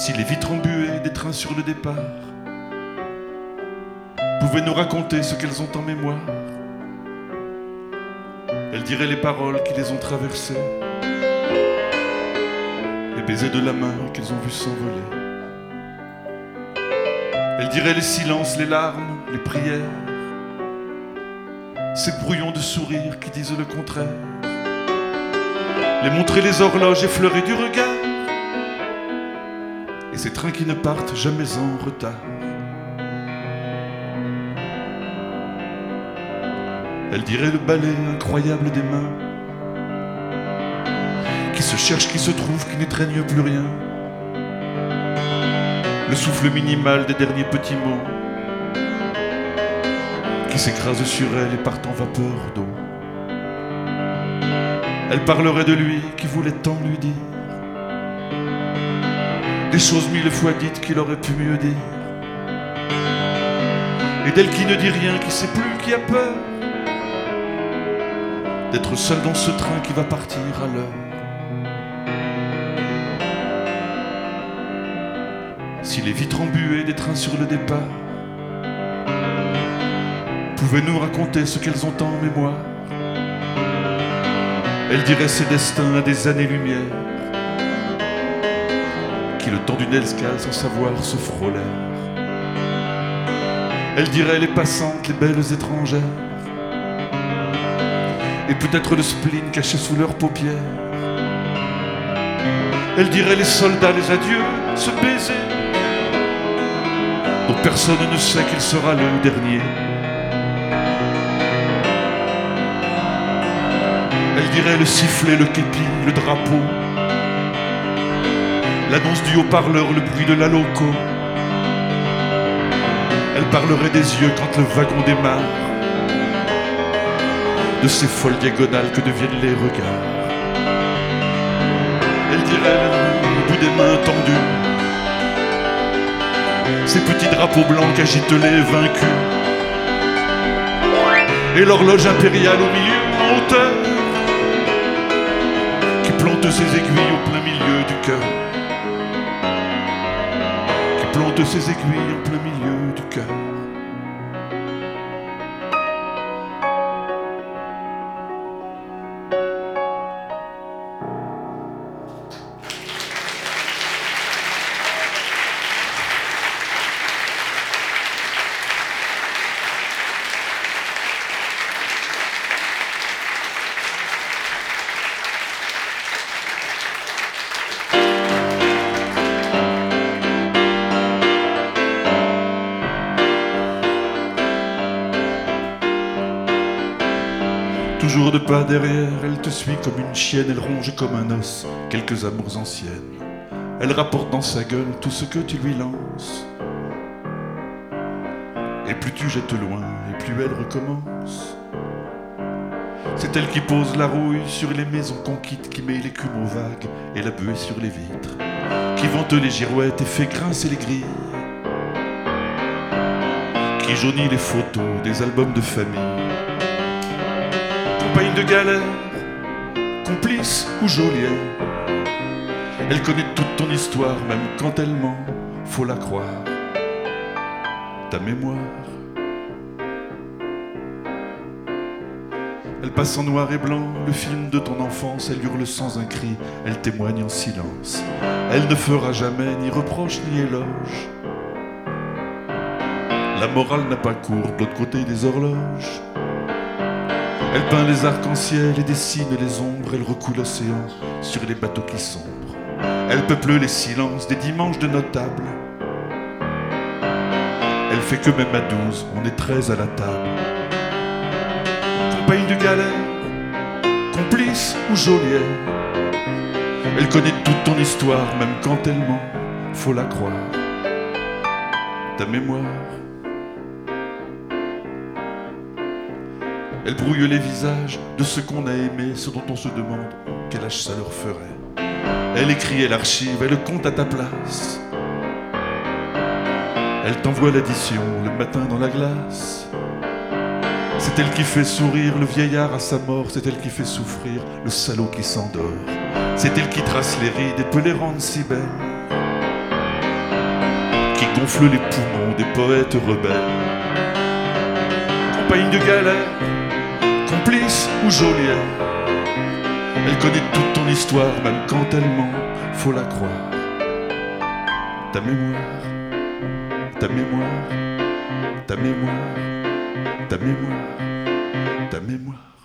Si les vitres embuées des trains sur le départ pouvaient nous raconter ce qu'elles ont en mémoire, elles diraient les paroles qui les ont traversées, les baisers de la main qu'elles ont vu s'envoler. Elles diraient les silences, les larmes, les prières, ces brouillons de sourires qui disent le contraire, les montrer les horloges effleurées du regard, ces trains qui ne partent jamais en retard. Elle dirait le balai incroyable des mains. Qui se cherche, qui se trouve, qui n'étreigne plus rien. Le souffle minimal des derniers petits mots. Qui s'écrase sur elle et part en vapeur d'eau. Elle parlerait de lui qui voulait tant lui dire Des choses mille fois dites qu'il aurait pu mieux dire. Et d'elle qui ne dit rien, qui sait plus, qui a peur d'être seul dans ce train qui va partir à l'heure. Si les vitres embuées des trains sur le départ pouvaient nous raconter ce qu'elles ont en mémoire, elles diraient ses destins à des années-lumière qui le temps d'une escale sans savoir se frôlèrent. Elles diraient les passantes, les belles étrangères et peut-être le spleen caché sous leurs paupières. Elle dirait les soldats, les adieux, ce baiser dont personne ne sait qu'il sera le dernier. Elle dirait le sifflet, le képi, le drapeau, l'annonce du haut-parleur, le bruit de la loco. Elle parlerait des yeux quand le wagon démarre de ces folles diagonales que deviennent les regards. Elle dirait au bout des mains tendues ces petits drapeaux blancs qu'agitent les vaincus et l'horloge impériale au milieu en qui plante ses aiguilles au plein milieu du cœur plante ses aiguilles au plein milieu Toujours de pas derrière, elle te suit comme une chienne, elle ronge comme un os quelques amours anciennes. Elle rapporte dans sa gueule tout ce que tu lui lances. Et plus tu jettes loin, et plus elle recommence. C'est elle qui pose la rouille sur les maisons qu'on quitte, qui met l'écume aux vagues et la buée sur les vitres, qui vante les girouettes et fait grincer les grilles, qui jaunit les photos des albums de famille compagne de galère, complice ou geôlier. Elle connaît toute ton histoire, même quand elle ment, faut la croire. Ta mémoire. Elle passe en noir et blanc le film de ton enfance, elle hurle sans un cri, elle témoigne en silence. Elle ne fera jamais ni reproche ni éloge. La morale n'a pas cours de l'autre côté des horloges. Elle peint les arcs-en-ciel et dessine les ombres, elle recoule l'océan sur les bateaux qui sombrent. Elle peuple les silences des dimanches de notables. Elle fait que même à douze, on est treize à la table. Compagne de galère, complice ou geôlière. Elle connaît toute ton histoire, même quand elle ment, faut la croire. Ta mémoire Elle brouille les visages de ceux qu'on a aimés, ceux dont on se demande quel âge ça leur ferait. Elle écrit, elle archive, elle compte à ta place. Elle t'envoie l'addition le matin dans la glace. C'est elle qui fait sourire le vieillard à sa mort, c'est elle qui fait souffrir le salaud qui s'endort. C'est elle qui trace les rides et peut les rendre si belles. gonfle les poumons des poètes rebelles. Campagne de galère, ou geôlier. Elle connaît toute ton histoire, même quand elle ment, faut la croire. Ta mémoire, ta mémoire, ta mémoire, ta mémoire, ta mémoire.